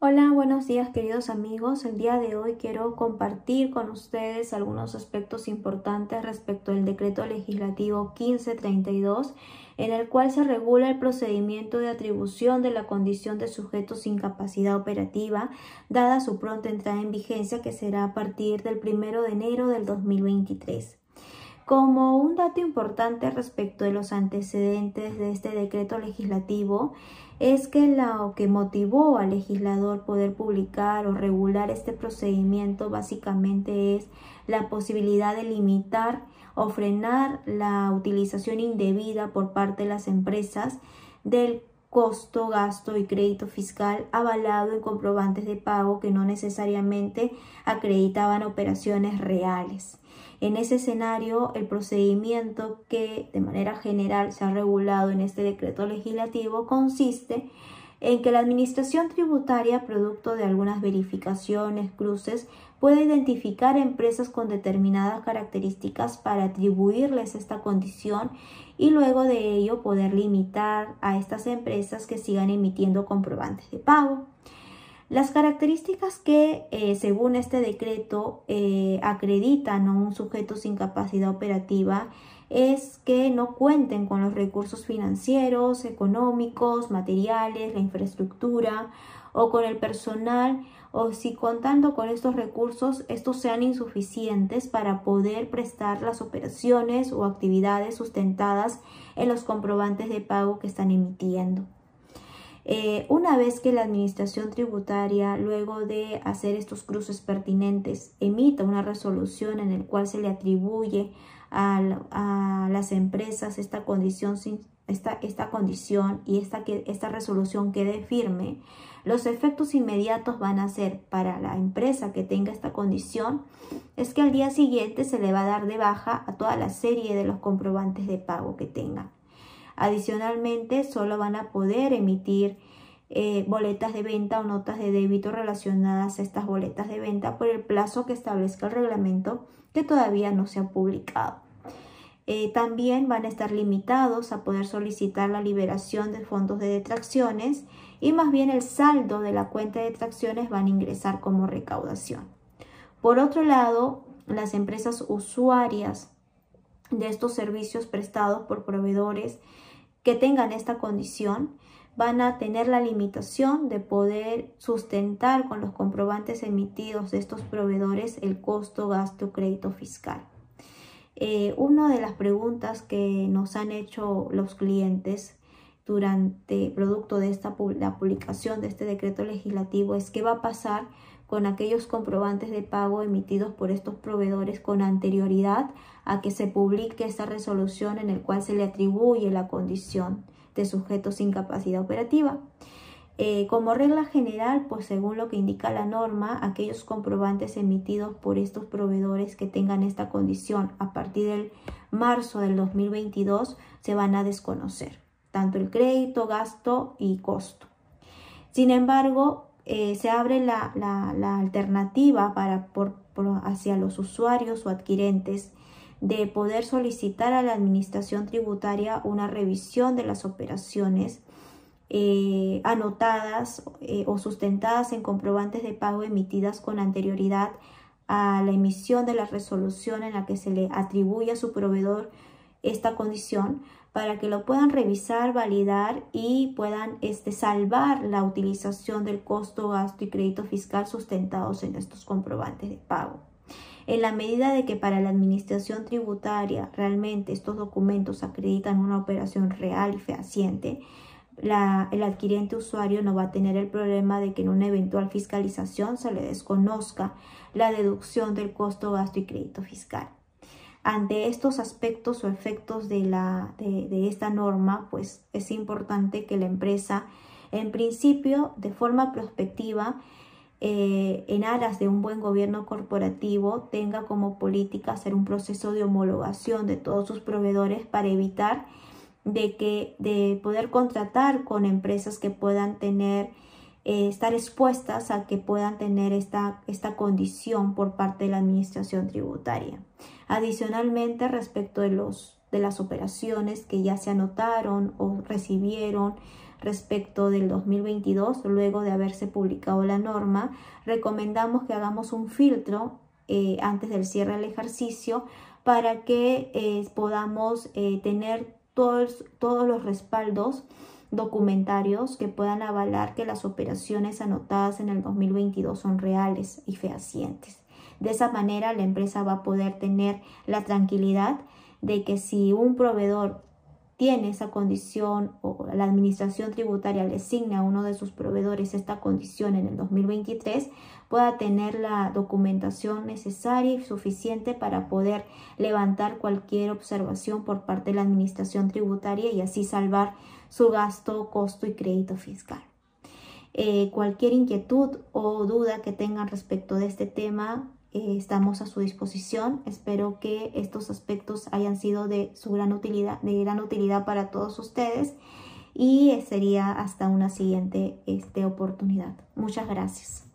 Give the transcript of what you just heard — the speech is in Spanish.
Hola, buenos días queridos amigos. El día de hoy quiero compartir con ustedes algunos aspectos importantes respecto al decreto legislativo 1532 en el cual se regula el procedimiento de atribución de la condición de sujeto sin capacidad operativa, dada su pronta entrada en vigencia que será a partir del 1 de enero del 2023. Como un dato importante respecto de los antecedentes de este decreto legislativo, es que lo que motivó al legislador poder publicar o regular este procedimiento básicamente es la posibilidad de limitar o frenar la utilización indebida por parte de las empresas del costo, gasto y crédito fiscal avalado en comprobantes de pago que no necesariamente acreditaban operaciones reales. En ese escenario, el procedimiento que de manera general se ha regulado en este decreto legislativo consiste en que la Administración Tributaria, producto de algunas verificaciones, cruces, puede identificar empresas con determinadas características para atribuirles esta condición y luego de ello poder limitar a estas empresas que sigan emitiendo comprobantes de pago. Las características que, eh, según este decreto, eh, acreditan a un sujeto sin capacidad operativa es que no cuenten con los recursos financieros, económicos, materiales, la infraestructura o con el personal o si contando con estos recursos estos sean insuficientes para poder prestar las operaciones o actividades sustentadas en los comprobantes de pago que están emitiendo. Eh, una vez que la Administración Tributaria, luego de hacer estos cruces pertinentes, emita una resolución en el cual se le atribuye a, las empresas esta condición, esta, condición y esta, esta resolución quede firme, los efectos inmediatos van a ser para la empresa que tenga esta condición, es que al día siguiente se le va a dar de baja a toda la serie de los comprobantes de pago que tenga. Adicionalmente, solo van a poder emitir eh, boletas de venta o notas de débito relacionadas a estas boletas de venta por el plazo que establezca el reglamento que todavía no se ha publicado. Eh, también van a estar limitados a poder solicitar la liberación de fondos de detracciones y más bien el saldo de la cuenta de detracciones van a ingresar como recaudación. Por otro lado, las empresas usuarias de estos servicios prestados por proveedores que tengan esta condición van a tener la limitación de poder sustentar con los comprobantes emitidos de estos proveedores el costo, gasto, crédito fiscal. Eh, una de las preguntas que nos han hecho los clientes durante producto de esta la publicación de este decreto legislativo es qué va a pasar con aquellos comprobantes de pago emitidos por estos proveedores con anterioridad a que se publique esta resolución en el cual se le atribuye la condición de sujetos sin capacidad operativa. Eh, como regla general, pues según lo que indica la norma, aquellos comprobantes emitidos por estos proveedores que tengan esta condición a partir del marzo del 2022 se van a desconocer, tanto el crédito, gasto y costo. Sin embargo, eh, se abre la, alternativa para, hacia los usuarios o adquirentes de poder solicitar a la Administración Tributaria una revisión de las operaciones eh, anotadas eh, o sustentadas en comprobantes de pago emitidas con anterioridad a la emisión de la resolución en la que se le atribuye a su proveedor esta condición para que lo puedan revisar, validar y puedan este, salvar la utilización del costo, gasto y crédito fiscal sustentados en estos comprobantes de pago. En la medida de que para la administración tributaria realmente estos documentos acreditan una operación real y fehaciente, el adquiriente usuario no va a tener el problema de que en una eventual fiscalización se le desconozca la deducción del costo, gasto y crédito fiscal. Ante estos aspectos o efectos de, la, de, esta norma, pues es importante que la empresa, en principio, de forma prospectiva, eh, en aras de un buen gobierno corporativo, tenga como política hacer un proceso de homologación de todos sus proveedores para evitar de que de poder contratar con empresas que puedan tener eh, estar expuestas a que puedan tener esta, esta condición por parte de la administración tributaria. Adicionalmente, respecto de, los, de las operaciones que ya se anotaron o recibieron respecto del 2022, luego de haberse publicado la norma, recomendamos que hagamos un filtro eh, antes del cierre del ejercicio para que eh, podamos tener todos, todos los respaldos documentarios que puedan avalar que las operaciones anotadas en el 2022 son reales y fehacientes. De esa manera la empresa va a poder tener la tranquilidad de que si un proveedor tiene esa condición o la administración tributaria le asigna a uno de sus proveedores esta condición en el 2023, pueda tener la documentación necesaria y suficiente para poder levantar cualquier observación por parte de la administración tributaria y así salvar su gasto, costo y crédito fiscal. Eh, cualquier inquietud o duda que tengan respecto de este tema, eh, estamos a su disposición. Espero que estos aspectos hayan sido de su gran utilidad, de gran utilidad para todos ustedes y sería hasta una siguiente este, oportunidad. Muchas gracias.